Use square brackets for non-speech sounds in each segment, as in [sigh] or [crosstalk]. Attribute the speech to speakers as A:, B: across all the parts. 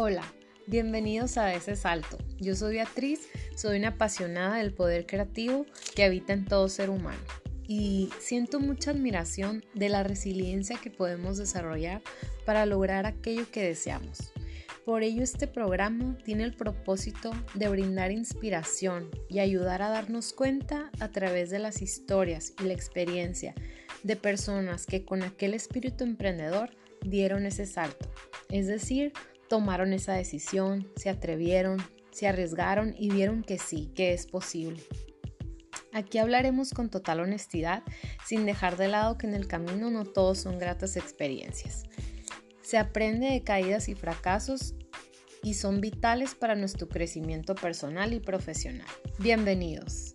A: Hola, bienvenidos a ese salto. Yo soy Beatriz, soy una apasionada del poder creativo que habita en todo ser humano y siento mucha admiración de la resiliencia que podemos desarrollar para lograr aquello que deseamos. Por ello este programa tiene el propósito de brindar inspiración y ayudar a darnos cuenta a través de las historias y la experiencia de personas que con aquel espíritu emprendedor dieron ese salto, es decir, tomaron esa decisión, se atrevieron, se arriesgaron y vieron que sí, que es posible. Aquí hablaremos con total honestidad, sin dejar de lado que en el camino no todos son gratas experiencias. Se aprende de caídas y fracasos y son vitales para nuestro crecimiento personal y profesional. Bienvenidos.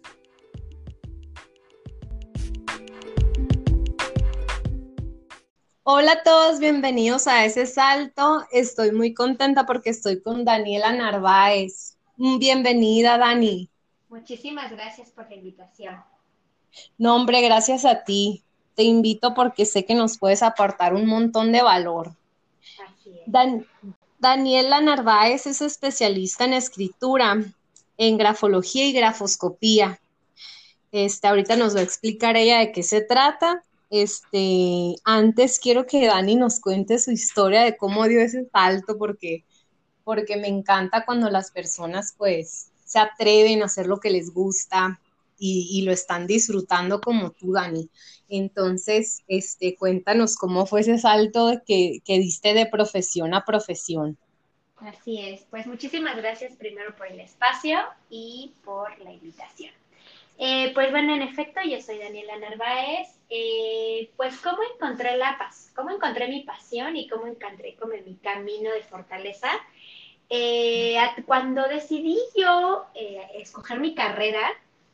A: Hola a todos, bienvenidos a ese salto. Estoy muy contenta porque estoy con Daniela Narváez. Bienvenida, Dani.
B: Muchísimas gracias por la invitación.
A: No, hombre, gracias a ti. Te invito porque sé que nos puedes aportar un montón de valor. Así es. Daniela Narváez es especialista en escritura, en grafología y grafoscopía. Este, ahorita nos va a explicar ella de qué se trata este, antes quiero que Dani nos cuente su historia de cómo dio ese salto, porque, porque me encanta cuando las personas pues se atreven a hacer lo que les gusta y, lo están disfrutando como tú, Dani. Entonces, este, cuéntanos cómo fue ese salto que, que diste de profesión a profesión.
B: Así es, pues muchísimas gracias primero por el espacio y por la invitación. Eh, pues bueno, en efecto, yo soy Daniela Narváez. Eh, pues cómo encontré la paz, cómo encontré mi pasión y cómo encontré como mi camino de fortaleza. Eh, cuando decidí yo escoger mi carrera,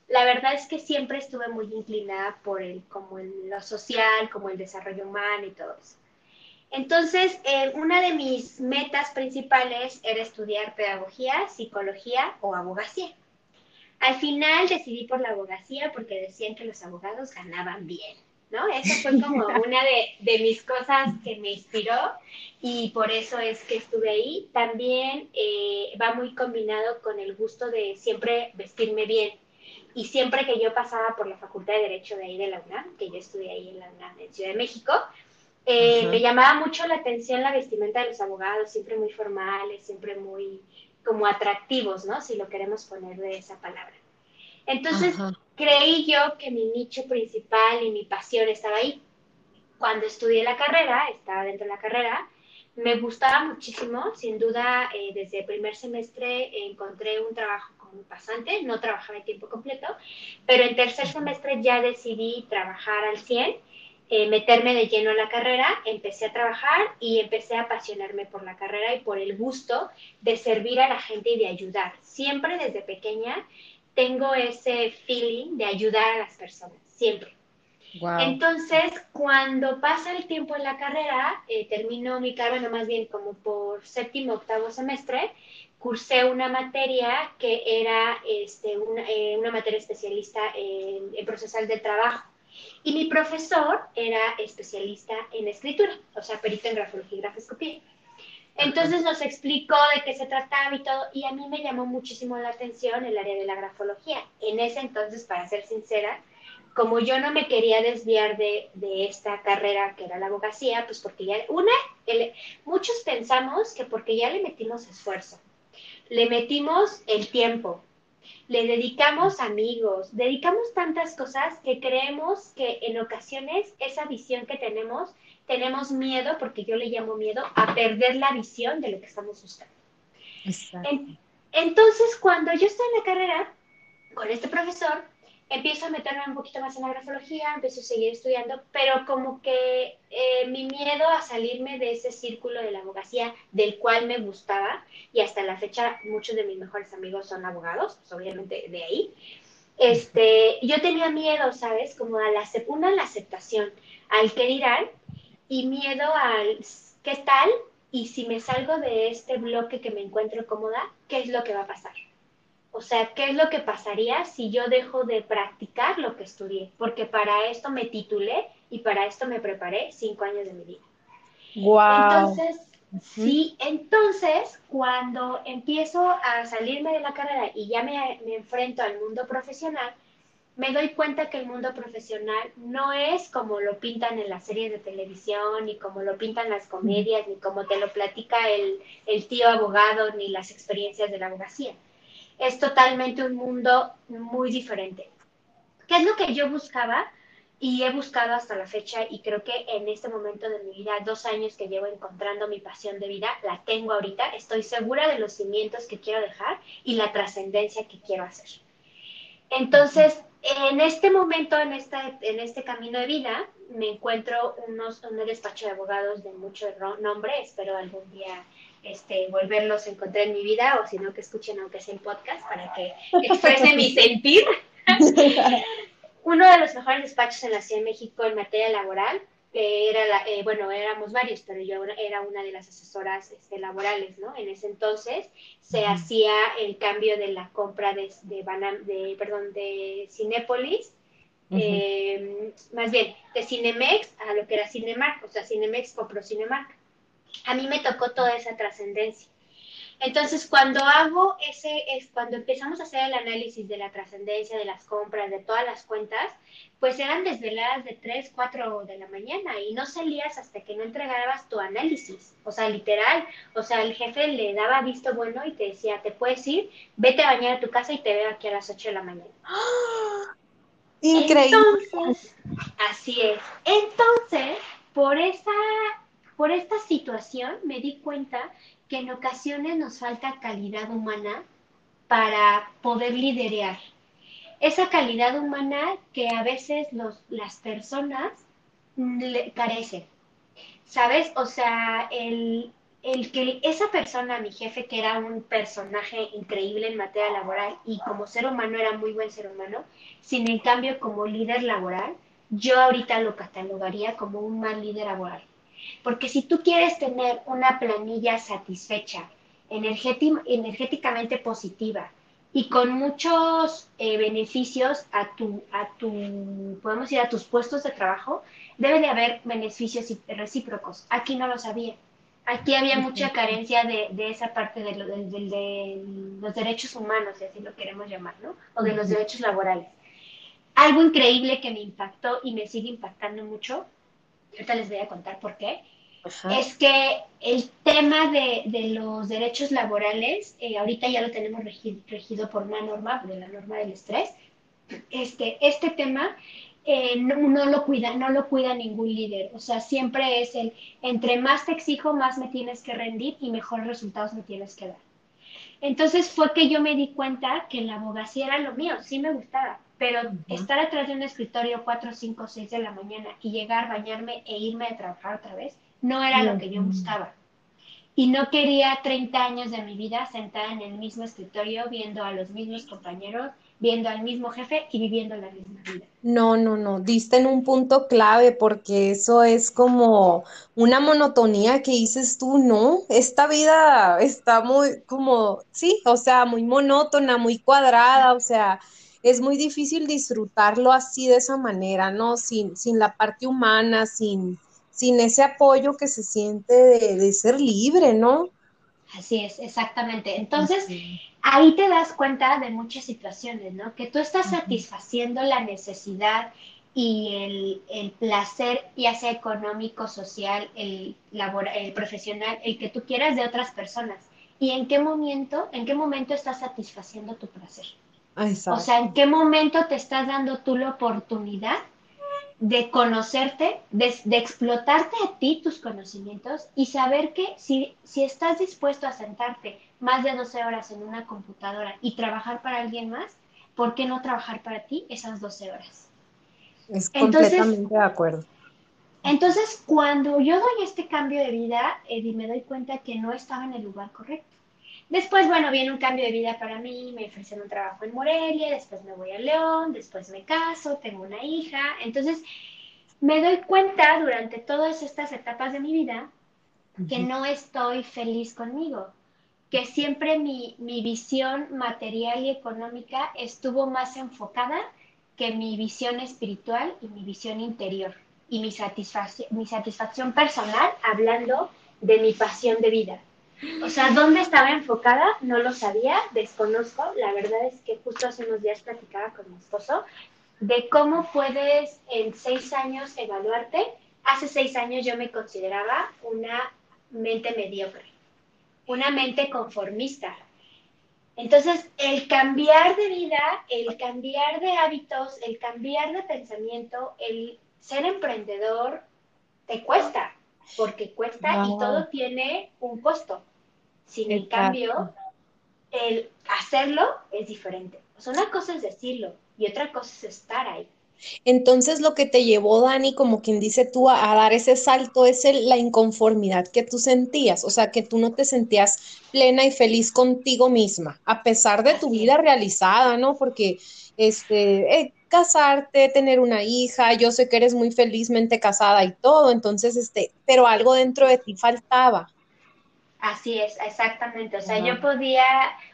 B: la verdad es que siempre estuve muy inclinada por el, como lo social, como el desarrollo humano y todo eso. Entonces, una de mis metas principales era estudiar pedagogía, psicología o abogacía. Al final decidí por la abogacía porque decían que los abogados ganaban bien, ¿no? Esa fue [laughs] como una de, mis cosas que me inspiró y por eso es que estuve ahí. También eh, va muy combinado con el gusto de siempre vestirme bien. Y siempre que yo pasaba por la Facultad de Derecho de ahí de la UNAM, que yo estudié ahí en la UNAM en Ciudad de México, eh, me llamaba mucho la atención la vestimenta de los abogados, siempre muy formales, siempre muy como atractivos, ¿no? Si lo queremos poner de esa palabra. Entonces, creí yo que mi nicho principal y mi pasión estaba ahí. Cuando estudié la carrera, estaba dentro de la carrera, me gustaba muchísimo, sin duda, eh, desde el primer semestre encontré un trabajo como pasante, no trabajaba en tiempo completo, pero en tercer semestre ya decidí trabajar al 100 eh, meterme de lleno a la carrera, empecé a trabajar y empecé a apasionarme por la carrera y por el gusto de servir a la gente y de ayudar. Siempre desde pequeña tengo ese feeling de ayudar a las personas, siempre. Entonces, cuando pasa el tiempo en la carrera, eh, termino mi carrera, más bien como por séptimo, octavo semestre, cursé una materia que era este, una, eh, una materia especialista en, en procesal de trabajo. Y mi profesor era especialista en escritura, o sea, perito en grafología y grafoscopía. Entonces nos explicó de qué se trataba y todo, y a mí me llamó muchísimo la atención el área de la grafología. En ese entonces, para ser sincera, como yo no me quería desviar de, de esta carrera que era la abogacía, pues porque ya, una, muchos pensamos que porque ya le metimos esfuerzo, le metimos el tiempo, le dedicamos amigos, dedicamos tantas cosas que creemos que en ocasiones esa visión que tenemos, tenemos miedo, porque yo le llamo miedo, a perder la visión de lo que estamos buscando. entonces, cuando yo estoy en la carrera con este profesor, empiezo a meterme un poquito más en la grafología, empiezo a seguir estudiando, pero como que eh, mi miedo a salirme de ese círculo de la abogacía del cual me gustaba, y hasta la fecha muchos de mis mejores amigos son abogados, pues, obviamente de ahí, este, [laughs] yo tenía miedo, ¿sabes? Como a la, una, la aceptación, al que dirán, y miedo al qué tal, y si me salgo de este bloque que me encuentro cómoda, ¿qué es lo que va a pasar? O sea, ¿qué es lo que pasaría si yo dejo de practicar lo que estudié? Porque para esto me titulé y para esto me preparé cinco años de mi vida. Wow. Entonces, Sí, entonces cuando empiezo a salirme de la carrera y ya me, me, enfrento al mundo profesional, me doy cuenta que el mundo profesional no es como lo pintan en las series de televisión, ni como lo pintan las comedias, ni como te lo platica el, el tío abogado, ni las experiencias de la abogacía. Es totalmente un mundo muy diferente. ¿Qué es lo que yo buscaba? y he buscado hasta la fecha y creo que en este momento de mi vida, dos años que llevo encontrando mi pasión de vida, la tengo ahorita, estoy segura de los cimientos que quiero dejar y la trascendencia que quiero hacer. Entonces, en este momento, en, esta, en este camino de vida, me encuentro unos, un despacho de abogados de mucho nombre, espero algún día este, volverlos a encontrar en mi vida o si no que escuchen aunque sea el podcast para que exprese mi sentir. [laughs] uno de los mejores despachos en la Ciudad de México en materia laboral, que era, la, eh, bueno, éramos varios, pero yo era una de las asesoras este, laborales, ¿no? En ese entonces se hacía el cambio de la compra de, de, de perdón, de Cinépolis, em, más bien, de Cinemex a lo que era Cinemark, o sea, Cinemex compró Cinemark. A mí me tocó toda esa trascendencia. Entonces, cuando hago ese, es cuando empezamos a hacer el análisis de la trascendencia, de las compras, de todas las cuentas, pues eran desveladas de 3, 4 de la mañana y no salías hasta que no entregabas tu análisis. O sea, literal, o sea, el jefe le daba visto bueno y te decía, te puedes ir, vete a bañar a tu casa y te veo aquí a las 8 de la mañana.
A: Increíble.
B: Entonces, así es. Entonces, por esa, por esta situación me di cuenta que en ocasiones nos falta calidad humana para poder liderar. Esa calidad humana que a veces los, las personas le carecen. ¿Sabes? O sea, el, el que esa persona, mi jefe, que era un personaje increíble en materia laboral y como ser humano era muy buen ser humano, sin en cambio como líder laboral, yo ahorita lo catalogaría como un mal líder laboral. Porque si tú quieres tener una planilla satisfecha, energéticamente positiva y con muchos eh, beneficios a tu, a tu, podemos ir a tus puestos de trabajo, debe de haber beneficios recíprocos. Aquí no lo sabía. Aquí había mucha carencia de, esa parte de, de, los derechos humanos, si así lo queremos llamar, ¿no? O de los derechos laborales. Algo increíble que me impactó y me sigue impactando mucho ahorita les voy a contar por qué, es que el tema de, los derechos laborales, eh, ahorita ya lo tenemos regido, por una norma, de la norma del estrés, este, este tema eh, no, lo cuida, no lo cuida ningún líder. O sea, siempre es el, entre más te exijo, más me tienes que rendir y mejores resultados me tienes que dar. Entonces fue que yo me di cuenta que la abogacía era lo mío, sí me gustaba, pero estar atrás de un escritorio 4, 5, 6 de la mañana y llegar, bañarme e irme a trabajar otra vez, no era lo que yo buscaba. Y no quería 30 años de mi vida sentada en el mismo escritorio, viendo a los mismos compañeros, viendo al mismo jefe y viviendo la misma vida.
A: No, no, no, diste en un punto clave porque eso es como una monotonía que dices tú, no, esta vida está muy como, sí, o sea, muy monótona, muy cuadrada, o sea, es muy difícil disfrutarlo así de esa manera, ¿no? Sin, sin la parte humana, sin, sin ese apoyo que se siente de, ser libre, ¿no?
B: Así es, exactamente. Entonces, ahí te das cuenta de muchas situaciones, ¿no? Que tú estás satisfaciendo la necesidad y el, el, placer, ya sea económico, social, el, laboral, el profesional, el que tú quieras de otras personas. ¿Y en qué momento, en qué momento estás satisfaciendo tu placer? O sea, ¿en qué momento te estás dando tú la oportunidad de conocerte, de, explotarte a ti tus conocimientos y saber que si, si estás dispuesto a sentarte más de 12 horas en una computadora y trabajar para alguien más, ¿por qué no trabajar para ti esas 12 horas?
A: Es completamente de acuerdo.
B: Entonces, cuando yo doy este cambio de vida, Eddie, me doy cuenta que no estaba en el lugar correcto. Después, bueno, viene un cambio de vida para mí, me ofrecen un trabajo en Morelia, después me voy a León, después me caso, tengo una hija. Entonces, me doy cuenta durante todas estas etapas de mi vida que no estoy feliz conmigo, que siempre mi, mi visión material y económica estuvo más enfocada que mi visión espiritual y mi visión interior y mi, satisfacción, mi satisfacción personal hablando de mi pasión de vida. O sea, ¿dónde estaba enfocada? No lo sabía, desconozco. La verdad es que justo hace unos días platicaba con mi esposo de cómo puedes en seis años evaluarte. Hace seis años yo me consideraba una mente mediocre, una mente conformista. Entonces, el cambiar de vida, el cambiar de hábitos, el cambiar de pensamiento, el ser emprendedor, te cuesta, porque cuesta y todo tiene un costo. Sin en cambio, el hacerlo es diferente. O sea, una cosa es decirlo y otra cosa es estar ahí.
A: Entonces lo que te llevó, Dani, como quien dice tú, a, dar ese salto es la inconformidad que tú sentías, o sea, que tú no te sentías plena y feliz contigo misma, a pesar de tu vida realizada, ¿no? Porque este, eh, casarte, tener una hija, yo sé que eres muy felizmente casada y todo, entonces, este, pero algo dentro de ti faltaba.
B: Así es, exactamente. O sea, yo podía,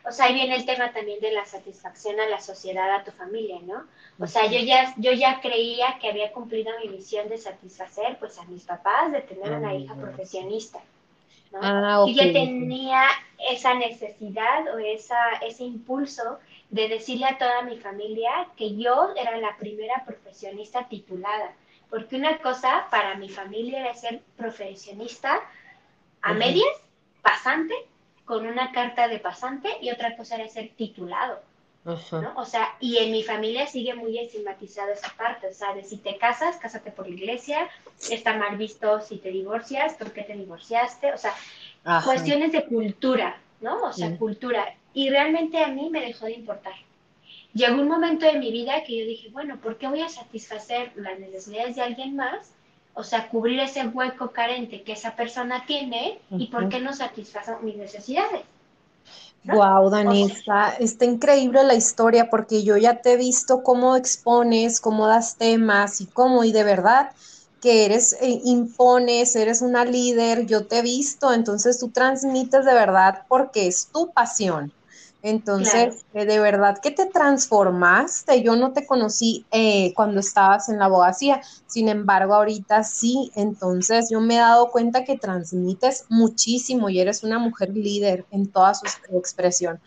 B: o sea, ahí viene el tema también de la satisfacción a la sociedad, a tu familia, ¿no? O sea, yo ya, yo ya creía que había cumplido mi misión de satisfacer, pues, a mis papás, de tener una hija profesionista, ¿no? Ah, y yo tenía esa necesidad o esa, ese impulso de decirle a toda mi familia que yo era la primera profesionista titulada. Porque una cosa para mi familia era ser profesionista a medias pasante con una carta de pasante y otra cosa era ser titulado. ¿no? O sea, y en mi familia sigue muy estigmatizada esa parte, o sea, de si te casas, cásate por la iglesia, está mal visto si te divorcias, ¿por qué te divorciaste? O sea, cuestiones de cultura, ¿no? O sea, cultura. Y realmente a mí me dejó de importar. Llegó un momento de mi vida que yo dije, bueno, ¿por qué voy a satisfacer las necesidades de alguien más o sea, cubrir ese hueco carente que esa persona tiene y por qué no satisfacer mis necesidades.
A: Wow, Dani, está, increíble la historia porque yo ya te he visto cómo expones, cómo das temas y cómo, y de verdad que eres, eh, impones, eres una líder, yo te he visto, entonces tú transmites de verdad porque es tu pasión. Entonces, eh, de verdad que te transformaste. Yo no te conocí eh, cuando estabas en la abogacía, sin embargo, ahorita sí. Entonces, yo me he dado cuenta que transmites muchísimo y eres una mujer líder en toda su expresión.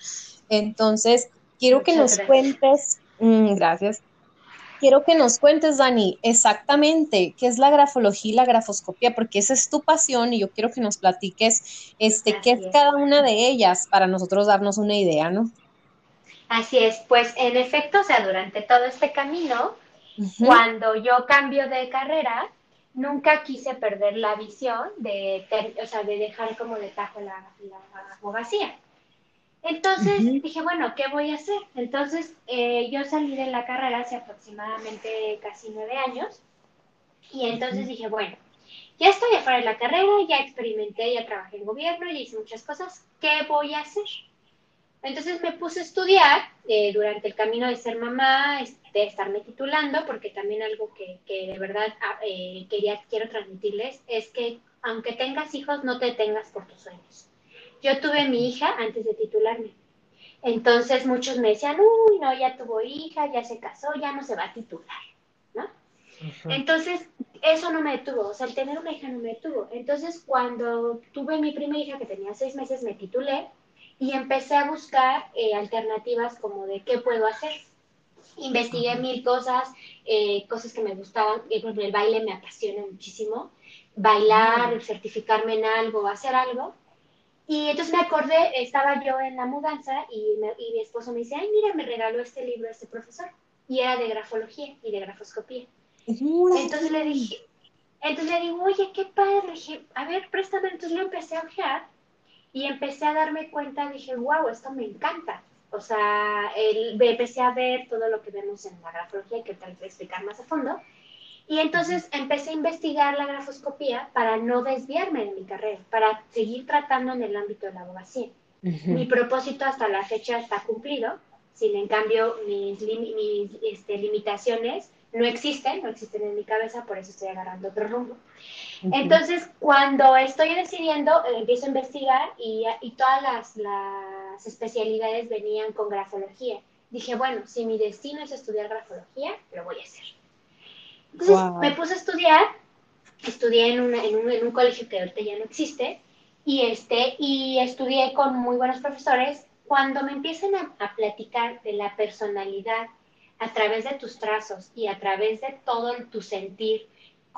A: Entonces, quiero que nos cuentes, mm, gracias, quiero que nos cuentes, Dani, exactamente qué es la grafología y la grafoscopía, porque esa es tu pasión y yo quiero que nos platiques este, qué es, cada una de ellas para nosotros darnos una idea, ¿no?
B: Así es, pues en efecto, o sea, durante todo este camino, cuando yo cambio de carrera, nunca quise perder la visión de, o sea, de dejar como de tajo la, la abogacía. Entonces dije, bueno, ¿qué voy a hacer? Entonces eh, yo salí de la carrera hace aproximadamente casi nueve años y entonces dije, bueno, ya estoy afuera de la carrera, ya experimenté, ya trabajé en gobierno, ya hice muchas cosas, ¿qué voy a hacer? Entonces me puse a estudiar eh, durante el camino de ser mamá, de estarme titulando, porque también algo que, que de verdad ah, eh, quería, quiero transmitirles es que aunque tengas hijos, no te detengas por tus sueños. Yo tuve mi hija antes de titularme. Entonces muchos me decían, uy, no, ya tuvo hija, ya se casó, ya no se va a titular, ¿no? Entonces, eso no me detuvo, o sea, el tener una hija no me detuvo. Entonces, cuando tuve mi primera hija, que tenía seis meses, me titulé y empecé a buscar eh, alternativas como de qué puedo hacer. Investigué mil cosas, eh, cosas que me gustaban, por ejemplo, el baile me apasiona muchísimo, bailar, certificarme en algo, hacer algo. Y entonces me acordé, estaba yo en la mudanza y, mi esposo me dice, ay, mira, me regaló este libro este profesor. Y era de grafología y de grafoscopía. Entonces le dije, entonces le digo, oye, qué padre. Le dije, a ver, préstame. Entonces lo empecé a ojear y empecé a darme cuenta, dije, wow, esto me encanta. O sea, el, empecé a ver todo lo que vemos en la grafología, que tal vez explicar más a fondo. Y entonces empecé a investigar la grafoscopía para no desviarme de mi carrera, para seguir tratando en el ámbito de la abogacía. Mi propósito hasta la fecha está cumplido, sin en cambio mis, este, limitaciones no existen, no existen en mi cabeza, por eso estoy agarrando otro rumbo. Entonces, cuando estoy decidiendo, eh, empiezo a investigar y, y todas las, las, especialidades venían con grafología. Dije, bueno, si mi destino es estudiar grafología, lo voy a hacer. Entonces me puse a estudiar, estudié en, en, un, en, un, colegio que ahorita ya no existe, y, este, y estudié con muy buenos profesores. Cuando me empiezan a, a platicar de la personalidad a través de tus trazos y a través de todo tu sentir,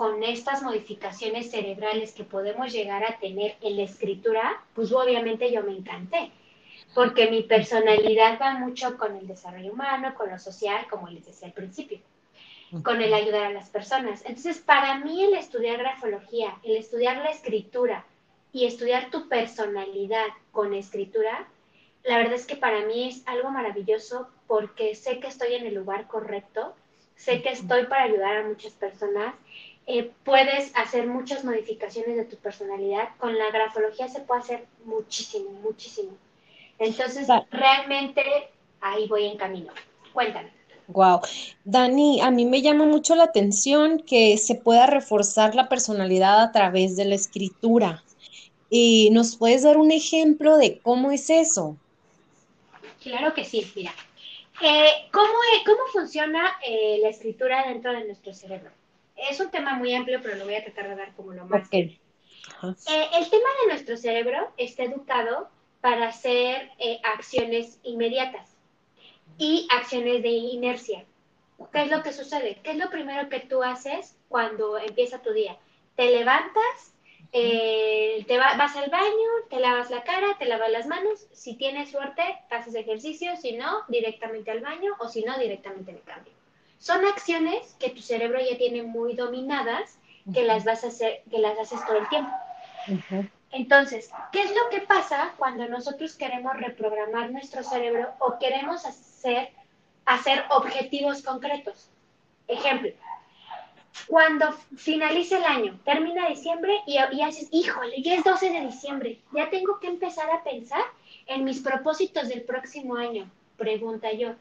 B: con estas modificaciones cerebrales que podemos llegar a tener en la escritura, pues obviamente yo me encanté, porque mi personalidad va mucho con el desarrollo humano, con lo social, como les decía al principio, con el ayudar a las personas. Entonces, para mí el estudiar grafología, el estudiar la escritura y estudiar tu personalidad con escritura, la verdad es que para mí es algo maravilloso porque sé que estoy en el lugar correcto, sé que estoy para ayudar a muchas personas eh, puedes hacer muchas modificaciones de tu personalidad. Con la grafología se puede hacer muchísimo, muchísimo. Entonces, realmente ahí voy en camino. Cuéntame.
A: Wow. Dani, a mí me llama mucho la atención que se pueda reforzar la personalidad a través de la escritura. ¿Y nos puedes dar un ejemplo de cómo es eso?
B: Claro que sí, mira. Eh, ¿cómo, ¿cómo, funciona eh, la escritura dentro de nuestro cerebro? es un tema muy amplio, pero lo voy a tratar de dar como lo más. Eh, el tema de nuestro cerebro está educado para hacer eh, acciones inmediatas y acciones de inercia. ¿Qué es lo que sucede? ¿Qué es lo primero que tú haces cuando empieza tu día? Te levantas, eh, te vas al baño, te lavas la cara, te lavas las manos. Si tienes suerte, haces ejercicio. Si no, directamente al baño o si no, directamente el cambio. Son acciones que tu cerebro ya tiene muy dominadas, que las vas a hacer, que las haces todo el tiempo. Entonces, ¿qué es lo que pasa cuando nosotros queremos reprogramar nuestro cerebro o queremos hacer, hacer objetivos concretos? Ejemplo, cuando finalice el año, termina diciembre y, y haces, híjole, ya es 12 de diciembre, ya tengo que empezar a pensar en mis propósitos del próximo año, pregunta yo.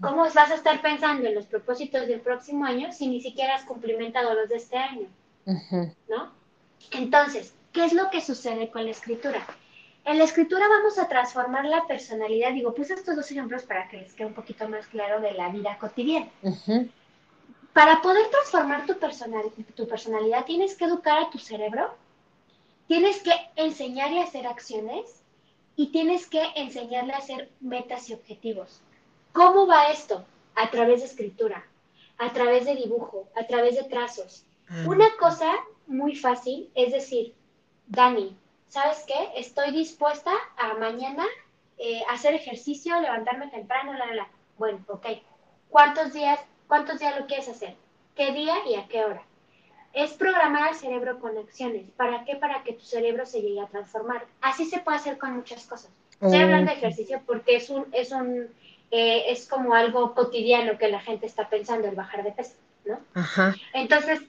B: ¿Cómo vas a estar pensando en los propósitos del próximo año si ni siquiera has cumplimentado los de este año? ¿No? Entonces, ¿qué es lo que sucede con la escritura? En la escritura vamos a transformar la personalidad. Digo, puse estos dos ejemplos para que les quede un poquito más claro de la vida cotidiana. Para poder transformar tu, tu personalidad, tienes que educar a tu cerebro, tienes que enseñarle a hacer acciones y tienes que enseñarle a hacer metas y objetivos. ¿Cómo va esto? A través de escritura, a través de dibujo, a través de trazos. Ah. Una cosa muy fácil es decir, Dani, ¿sabes qué? Estoy dispuesta a mañana eh, hacer ejercicio, levantarme temprano, la, la, Bueno, ok. ¿Cuántos días, cuántos días lo quieres hacer? ¿Qué día y a qué hora? Es programar al cerebro con acciones. ¿Para qué? Para que tu cerebro se llegue a transformar. Así se puede hacer con muchas cosas. Estoy hablando de ejercicio porque es un, es un es como algo cotidiano que la gente está pensando, el bajar de peso, ¿no? Ajá. Entonces,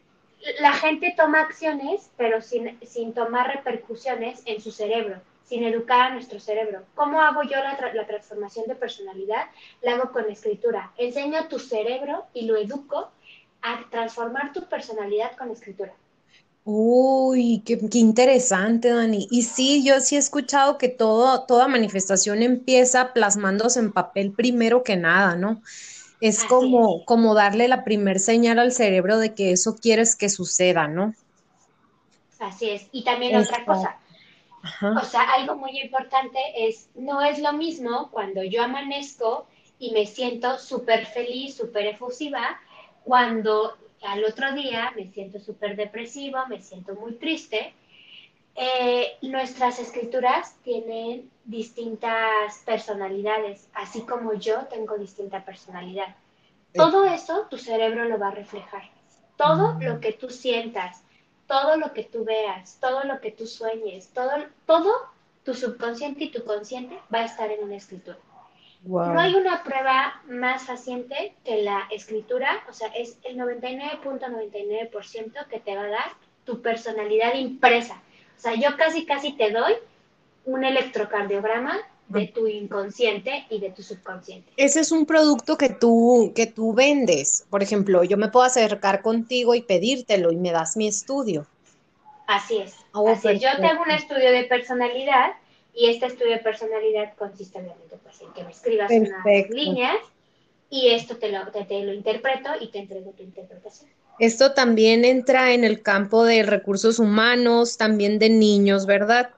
B: la gente toma acciones, pero sin, sin tomar repercusiones en su cerebro, sin educar a nuestro cerebro. ¿Cómo hago yo la, la transformación de personalidad? La hago con escritura. Enseño a tu cerebro y lo educo a transformar tu personalidad con escritura.
A: Uy, qué, interesante, Dani. Y sí, yo sí he escuchado que todo, toda manifestación empieza plasmándose en papel primero que nada, ¿no? Es como, como darle la primer señal al cerebro de que eso quieres que suceda, ¿no?
B: Así es. Y también otra cosa. O sea, algo muy importante es, no es lo mismo cuando yo amanezco y me siento súper feliz, súper efusiva, cuando al otro día me siento súper depresivo, me siento muy triste. Eh, nuestras escrituras tienen distintas personalidades, así como yo tengo distinta personalidad. Todo eso tu cerebro lo va a reflejar. Todo lo que tú sientas, todo lo que tú veas, todo lo que tú sueñes, todo, todo tu subconsciente y tu consciente va a estar en una escritura. No hay una prueba más faciente que la escritura, o sea, es el 99.99% que te va a dar tu personalidad impresa. O sea, yo casi, casi te doy un electrocardiograma de tu inconsciente y de tu subconsciente.
A: Ese es un producto que tú, que tú vendes. Por ejemplo, yo me puedo acercar contigo y pedírtelo y me das mi estudio.
B: Así es. Oh, Así es. Yo te hago un estudio de personalidad y este estudio de personalidad consiste obviamente pues, en que me escribas unas líneas y esto te lo, te, lo interpreto y te entrego tu interpretación.
A: Esto también entra en el campo de recursos humanos, también de niños, ¿verdad?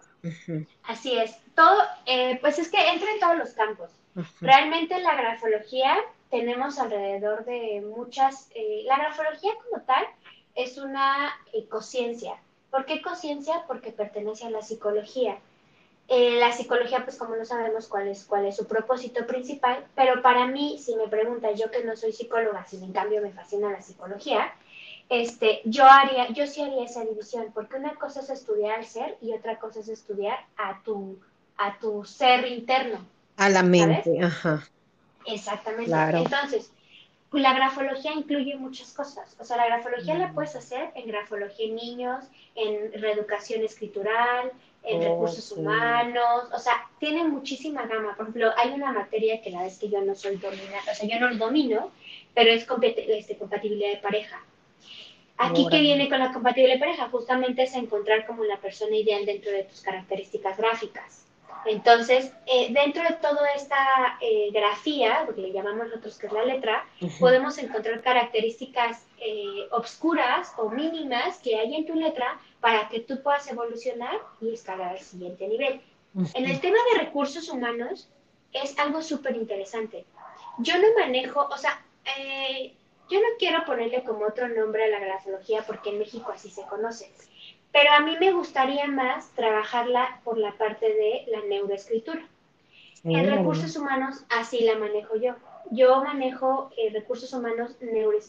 B: Así es. Todo, eh, pues es que entra en todos los campos. Realmente la grafología tenemos alrededor de muchas, eh, la grafología como tal es una ecociencia. ¿Por qué ecociencia? Porque pertenece a la psicología. Eh, la psicología, pues como no sabemos cuál es, cuál es su propósito principal, pero para mí, si me preguntas, yo que no soy psicóloga, si en cambio me fascina la psicología, este, yo haría, yo sí haría esa división, porque una cosa es estudiar al ser y otra cosa es estudiar a tu, a tu ser interno.
A: A la mente, ajá.
B: Exactamente. Entonces, la grafología incluye muchas cosas. O sea, la grafología la mm. puedes hacer en grafología en niños, en reeducación escritural, en recursos humanos, o sea, tiene muchísima gama. Por ejemplo, hay una materia que la vez que yo no soy dominante, o sea, yo no lo domino, pero es este, compatibilidad de pareja. Aquí, ¿qué viene con la compatibilidad de pareja? Justamente es encontrar como la persona ideal dentro de tus características gráficas. Entonces, eh, dentro de toda esta eh, grafía, lo que le llamamos nosotros que es la letra, podemos encontrar características eh, obscuras o mínimas que hay en tu letra para que tú puedas evolucionar y escalar al siguiente nivel. En el tema de recursos humanos es algo súper interesante. Yo no manejo, o sea, yo no quiero ponerle como otro nombre a la grafología porque en México así se conoce pero a mí me gustaría más trabajarla por la parte de la neuroescritura. En recursos humanos así la manejo yo. Yo manejo eh, recursos humanos,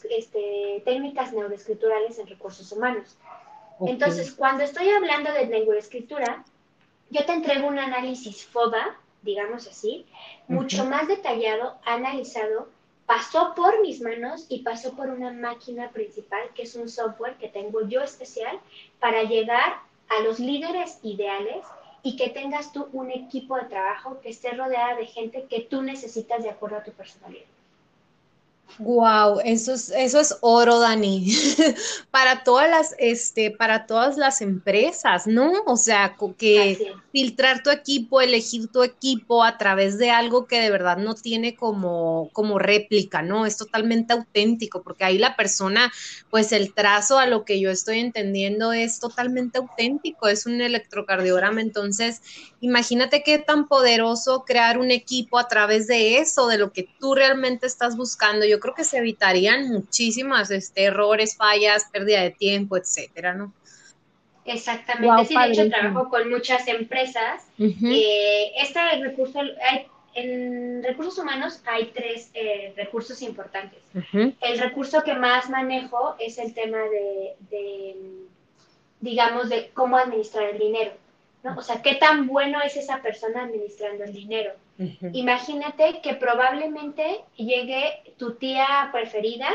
B: este, técnicas neuroescriturales en recursos humanos. Entonces, cuando estoy hablando de neuroescritura, yo te entrego un análisis FODA, digamos así, mucho más detallado, analizado pasó por mis manos y pasó por una máquina principal, que es un software que tengo yo especial para llegar a los líderes ideales y que tengas tú un equipo de trabajo que esté rodeada de gente que tú necesitas de acuerdo a tu personalidad.
A: Wow, eso es, eso es oro, Dani, [laughs] para todas las, este, para todas las empresas, ¿no? O sea, que filtrar tu equipo, elegir tu equipo a través de algo que de verdad no tiene como, como réplica, ¿no? Es totalmente auténtico, porque ahí la persona, pues el trazo a lo que yo estoy entendiendo es totalmente auténtico, es un electrocardiograma, entonces imagínate qué tan poderoso crear un equipo a través de eso, de lo que tú realmente estás buscando. Yo creo que se evitarían muchísimas este, errores, fallas, pérdida de tiempo, etcétera, ¿no?
B: Exactamente, sí, de hecho trabajo con muchas empresas. Eh, este recurso, en recursos humanos hay tres eh, recursos importantes. El recurso que más manejo es el tema de, digamos, de cómo administrar el dinero. ¿no? O sea, qué tan bueno es esa persona administrando el dinero. Imagínate que probablemente llegue tu tía preferida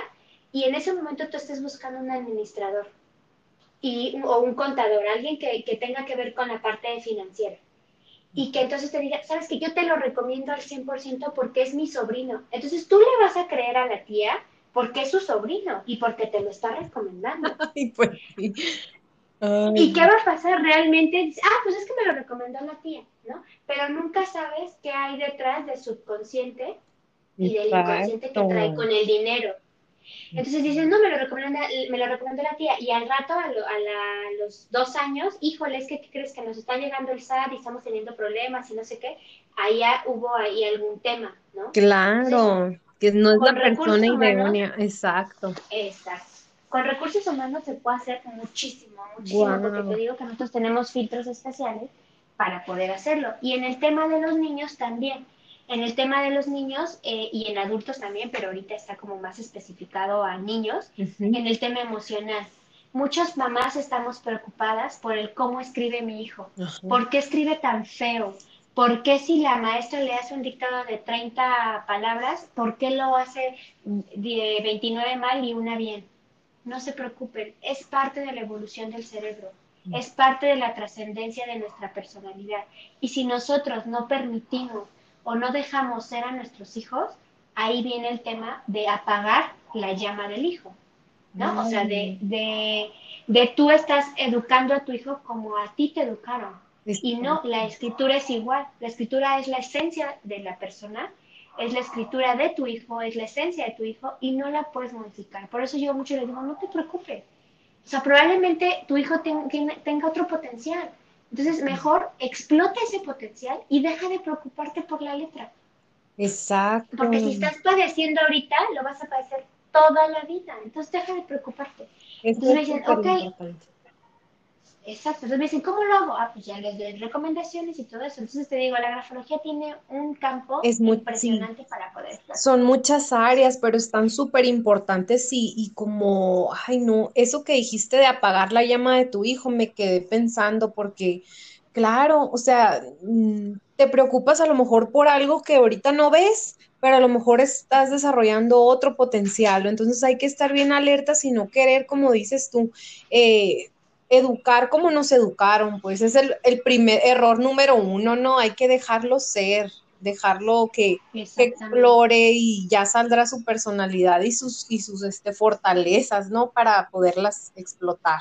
B: y en ese momento tú estés buscando un administrador y, o un contador, alguien que, que tenga que ver con la parte financiera. Y que entonces te diga, sabes que yo te lo recomiendo al 100% porque es mi sobrino. Entonces tú le vas a creer a la tía porque es su sobrino y porque te lo está recomendando. [laughs] pues ¿Y qué va a pasar realmente? Ah, pues es que me lo recomendó la tía, ¿no? Pero nunca sabes qué hay detrás del subconsciente y del inconsciente que trae con el dinero. Entonces dices, no, me lo recomendó, me lo recomendó la tía. Y al rato, a, los dos años, híjole, es que ¿qué crees que nos está llegando el SAT y estamos teniendo problemas y no sé qué? Ahí hubo ahí algún tema, ¿no?
A: Claro, que no es la persona idónea, exacto.
B: Exacto con recursos humanos se puede hacer muchísimo, muchísimo, porque te digo que nosotros tenemos filtros especiales para poder hacerlo. Y en el tema de los niños también. En el tema de los niños eh, y en adultos también, pero ahorita está como más especificado a niños, en el tema emocional. Muchas mamás estamos preocupadas por el cómo escribe mi hijo, por qué escribe tan feo, por qué si la maestra le hace un dictado de 30 palabras, por qué lo hace de 29 mal y una bien no se preocupen, es parte de la evolución del cerebro. Es parte de la trascendencia de nuestra personalidad. Y si nosotros no permitimos o no dejamos ser a nuestros hijos, ahí viene el tema de apagar la llama del hijo, ¿no? O sea, de, de, de tú estás educando a tu hijo como a ti te educaron. Y no, la escritura es igual, la escritura es la esencia de la persona es la escritura de tu hijo, es la esencia de tu hijo y no la puedes modificar. Por eso yo mucho le digo, no te preocupes. O sea, probablemente tu hijo tenga otro potencial, Entonces, mejor explota ese potencial y deja de preocuparte por la letra.
A: Exacto.
B: Porque si estás padeciendo ahorita, lo vas a padecer toda la vida. Entonces, deja de preocuparte. Entonces me dicen, ok, Exacto, entonces me dicen, ¿cómo lo hago? Ah, pues ya les doy recomendaciones y todo eso. Entonces te digo, la grafología tiene un campo es muy, impresionante para poder.
A: Son muchas áreas, pero están súper importantes y, y como, ay no, eso que dijiste de apagar la llama de tu hijo, me quedé pensando porque, claro, o sea, mm, te preocupas a lo mejor por algo que ahorita no ves, pero a lo mejor estás desarrollando otro potencial, entonces hay que estar bien alertas y no querer, como dices tú, eh, educar como nos educaron, pues es el, primer error número uno, ¿no? Hay que dejarlo ser, dejarlo que, explore y ya saldrá su personalidad y sus, y sus este, fortalezas, ¿no? Para poderlas explotar.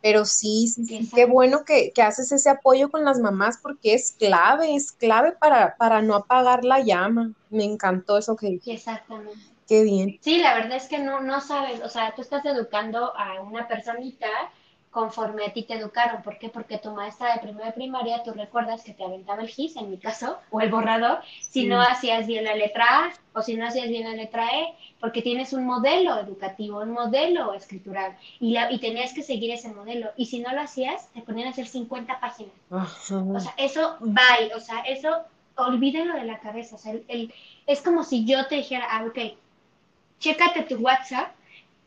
A: Pero sí, sí, qué bueno que, que, haces ese apoyo con las mamás porque es clave, es clave para, para no apagar la llama. Me encantó eso que
B: dijiste. Exactamente.
A: Qué bien.
B: Sí, la verdad es que no, no sabes, o sea, tú estás educando a una personita conforme a ti te educaron. ¿Por qué? Porque tu maestra de primera de primaria, tú recuerdas que te aventaba el GIS, en mi caso, o el borrador, si no hacías bien la letra A o si no hacías bien la letra E, porque tienes un modelo educativo, un modelo escritural, y, la, y tenías que seguir ese modelo. Y si no lo hacías, te ponían a hacer 50 páginas. O sea, eso, bye, o sea, eso, olvídalo de la cabeza. O sea, el, es como si yo te dijera, ah, ok, chécate tu WhatsApp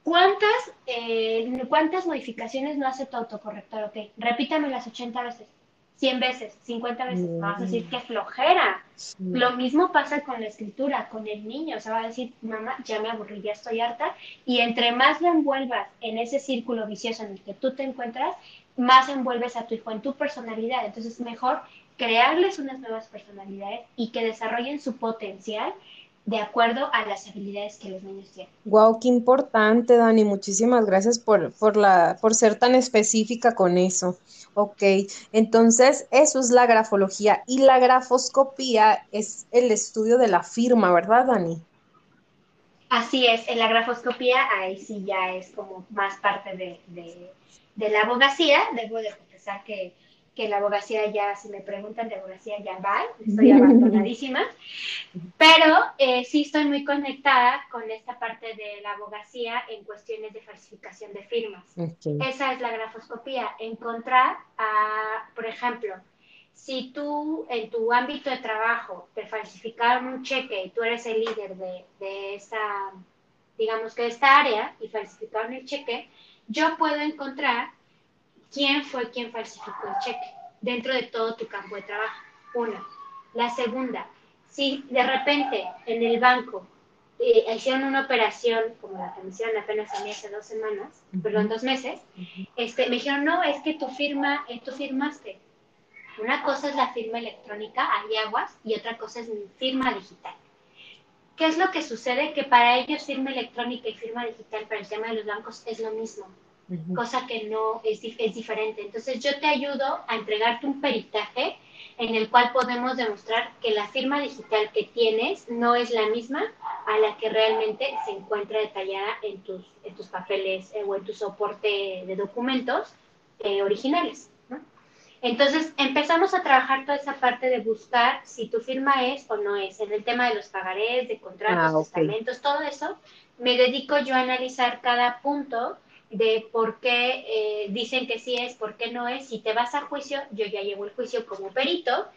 B: ¿Cuántas, eh, ¿Cuántas modificaciones no hace tu autocorrector? Ok, repítame las 80 veces, 100 veces, 50 veces. Vas a decir que flojera. Lo mismo pasa con la escritura, con el niño. O sea, va a decir, mamá, ya me aburrí, ya estoy harta. Y entre más lo envuelvas en ese círculo vicioso en el que tú te encuentras, más envuelves a tu hijo en tu personalidad. Entonces, mejor crearles unas nuevas personalidades y que desarrollen su potencial de acuerdo a las habilidades que los niños tienen.
A: Wow, qué importante, Dani. Muchísimas gracias por, por, la, por ser tan específica con eso. Ok, entonces eso es la grafología y la grafoscopía es el estudio de la firma, ¿verdad, Dani?
B: Así es, en la grafoscopía ahí sí ya es como más parte de, de, de la abogacía. Debo de confesar que que la abogacía ya, si me preguntan de abogacía, ya va, estoy [laughs] abandonadísima, pero eh, sí estoy muy conectada con esta parte de la abogacía en cuestiones de falsificación de firmas. Esa es la grafoscopía, encontrar, a, por ejemplo, si tú en tu ámbito de trabajo te falsificaron un cheque y tú eres el líder de, de esta, digamos que de esta área y falsificaron el cheque, yo puedo encontrar quién fue quien falsificó el cheque dentro de todo tu campo de trabajo. Una. La segunda, si de repente en el banco eh, hicieron una operación, como la que me hicieron apenas a mí hace dos semanas, perdón, dos meses, este, me dijeron, no, es que tu firma, eh, tú firmaste. Una cosa es la firma electrónica, hay aguas, y otra cosa es mi firma digital. ¿Qué es lo que sucede? Que para ellos firma electrónica y firma digital para el tema de los bancos es lo mismo cosa que no es, es diferente. Entonces yo te ayudo a entregarte un peritaje en el cual podemos demostrar que la firma digital que tienes no es la misma a la que realmente se encuentra detallada en tus, en tus papeles eh, o en tu soporte de documentos eh, originales. Entonces empezamos a trabajar toda esa parte de buscar si tu firma es o no es. En el tema de los pagarés, de contratos, ah, testamentos, todo eso, me dedico yo a analizar cada punto de por qué eh, dicen que sí es, por qué no es. Si te vas a juicio, yo ya llevo el juicio como perito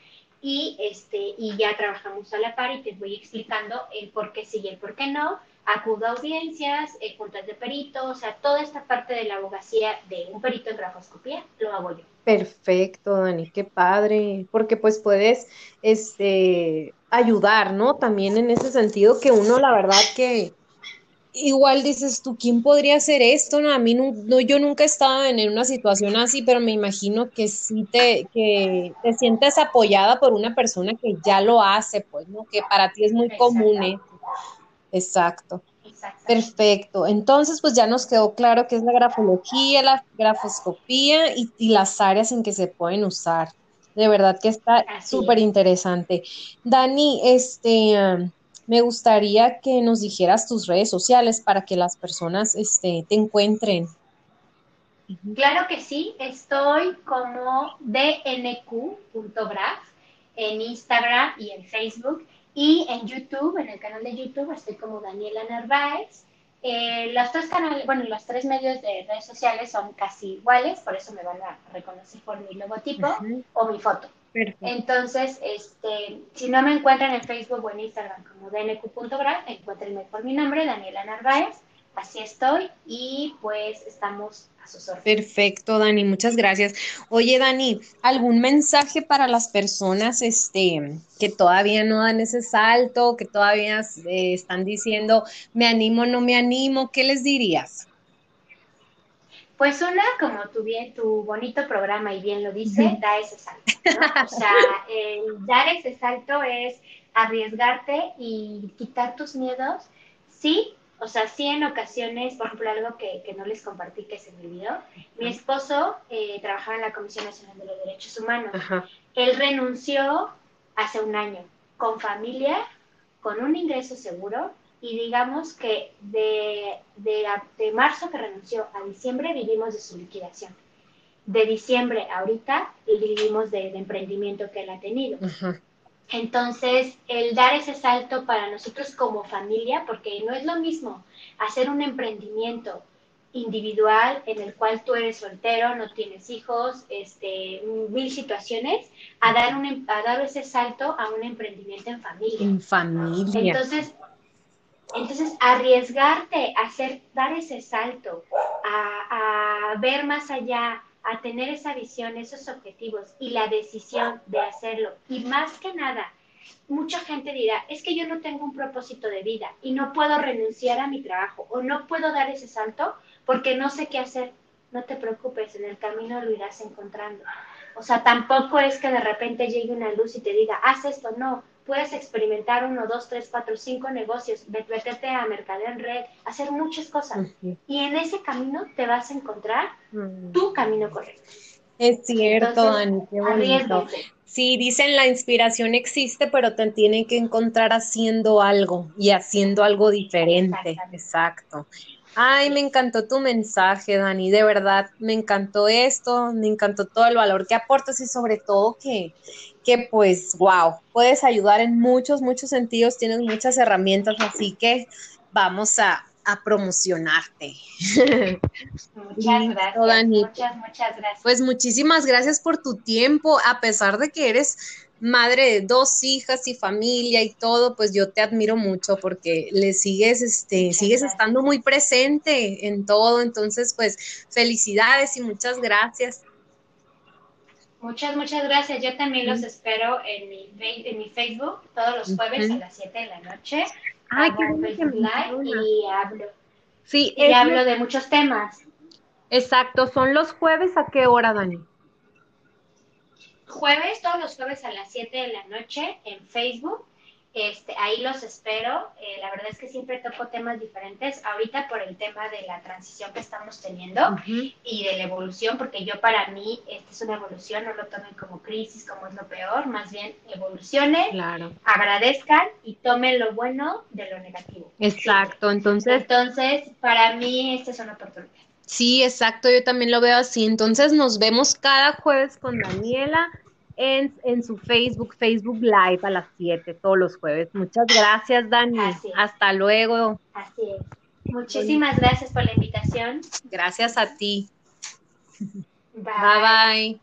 B: y, este, y ya trabajamos a la par y te voy explicando el por qué sí y el por qué no. Acudo a audiencias, eh, juntas de peritos, o sea, toda esta parte de la abogacía de un perito en grafoscopía lo hago yo.
A: Perfecto, Dani, qué padre, porque pues puedes este, ayudar, ¿no? También en ese sentido que uno, la verdad que igual dices tú, ¿quién podría hacer esto? No, a mí no, yo nunca he estado en una situación así, pero me imagino que sí te, que te sientes apoyada por una persona que ya lo hace, pues, ¿no? Que para ti es muy común. ¿eh? Exacto. Perfecto. Entonces, pues ya nos quedó claro que es la grafología, la grafoscopía y, y las áreas en que se pueden usar. De verdad que está súper interesante. Dani, este, me gustaría que nos dijeras tus redes sociales para que las personas este, te encuentren.
B: Claro que sí, estoy como dnq.graph en Instagram y en Facebook y en YouTube, en el canal de YouTube estoy como Daniela Narváez. Eh, los tres canales, bueno, los tres medios de redes sociales son casi iguales, por eso me van a reconocer por mi logotipo o mi foto. Entonces, este, si no me encuentran en Facebook o en Instagram como dnq.graph, encuéntrenme por mi nombre, Daniela Narváez así estoy y pues estamos a sus órdenes.
A: Perfecto, Dani, muchas gracias. Oye, Dani, ¿algún mensaje para las personas este, que todavía no dan ese salto, que todavía eh, están diciendo, me animo, no me animo? ¿Qué les dirías?
B: Pues una, como tu bien, tu bonito programa y bien lo dice, da ese salto. [laughs] O sea, dar ese salto es arriesgarte y quitar tus miedos, sí, o sea, sí en ocasiones, por ejemplo, algo que, no les compartí que se me olvidó, mi esposo eh, trabajaba en la Comisión Nacional de los Derechos Humanos. Él renunció hace un año, con familia, con un ingreso seguro, y digamos que de, de, marzo que renunció a diciembre vivimos de su liquidación. De diciembre a ahorita vivimos de, emprendimiento que él ha tenido. Entonces, el dar ese salto para nosotros como familia, porque no es lo mismo hacer un emprendimiento individual en el cual tú eres soltero, no tienes hijos, este, mil situaciones, a dar, un, a dar ese salto a un emprendimiento en familia.
A: En familia.
B: Entonces, entonces arriesgarte a hacer, dar ese salto, a, a ver más allá, a tener esa visión, esos objetivos y la decisión de hacerlo. Y más que nada, mucha gente dirá, es que yo no tengo un propósito de vida y no puedo renunciar a mi trabajo o no puedo dar ese salto porque no sé qué hacer. No te preocupes, en el camino lo irás encontrando. O sea, tampoco es que de repente llegue una luz y te diga, haz esto, no, puedes experimentar uno, dos, tres, cuatro, cinco negocios, meterte a mercadeo en red, hacer muchas cosas. Y en ese camino te vas a encontrar mm. tu camino correcto.
A: Es cierto, Dani, qué bonito. Sí, dicen la inspiración existe, pero te tienen que encontrar haciendo algo y haciendo algo diferente. Exacto. Ay, me encantó tu mensaje, Dani, de verdad, me encantó esto, me encantó todo el valor que aportas y sobre todo que, que pues, wow, puedes ayudar en muchos, muchos sentidos, tienes muchas herramientas, así que vamos a, promocionarte. [laughs]
B: Muchas gracias. Muchas, muchas gracias.
A: Pues muchísimas gracias por tu tiempo, a pesar de que eres madre de dos hijas y familia y todo, pues yo te admiro mucho porque le sigues, este, sigues estando muy presente en todo. Entonces, pues felicidades y muchas gracias.
B: Muchas, muchas gracias. Yo también los espero en mi, en mi Facebook todos los jueves a las 7 de la noche.
A: Ay, qué
B: y hablo.
A: Sí,
B: y hablo de muchos temas.
A: Exacto, son los jueves a qué hora, Dani?
B: Jueves, todos los jueves a las 7 de la noche en Facebook este, ahí los espero. Eh, la verdad es que siempre toco temas diferentes. Ahorita por el tema de la transición que estamos teniendo y de la evolución, porque yo para mí esta es una evolución, no lo tomen como crisis, como es lo peor, más bien evolucionen,
A: claro.
B: agradezcan y tomen lo bueno de lo negativo.
A: Exacto, entonces.
B: Entonces, para mí esta es una oportunidad.
A: Sí, exacto, yo también lo veo así. Entonces nos vemos cada jueves con Daniela en, su Facebook, Facebook Live a las 7 todos los jueves. Muchas gracias, Dani. Hasta luego.
B: Así es. Muchísimas gracias por la invitación.
A: Gracias a ti.
B: bye. bye.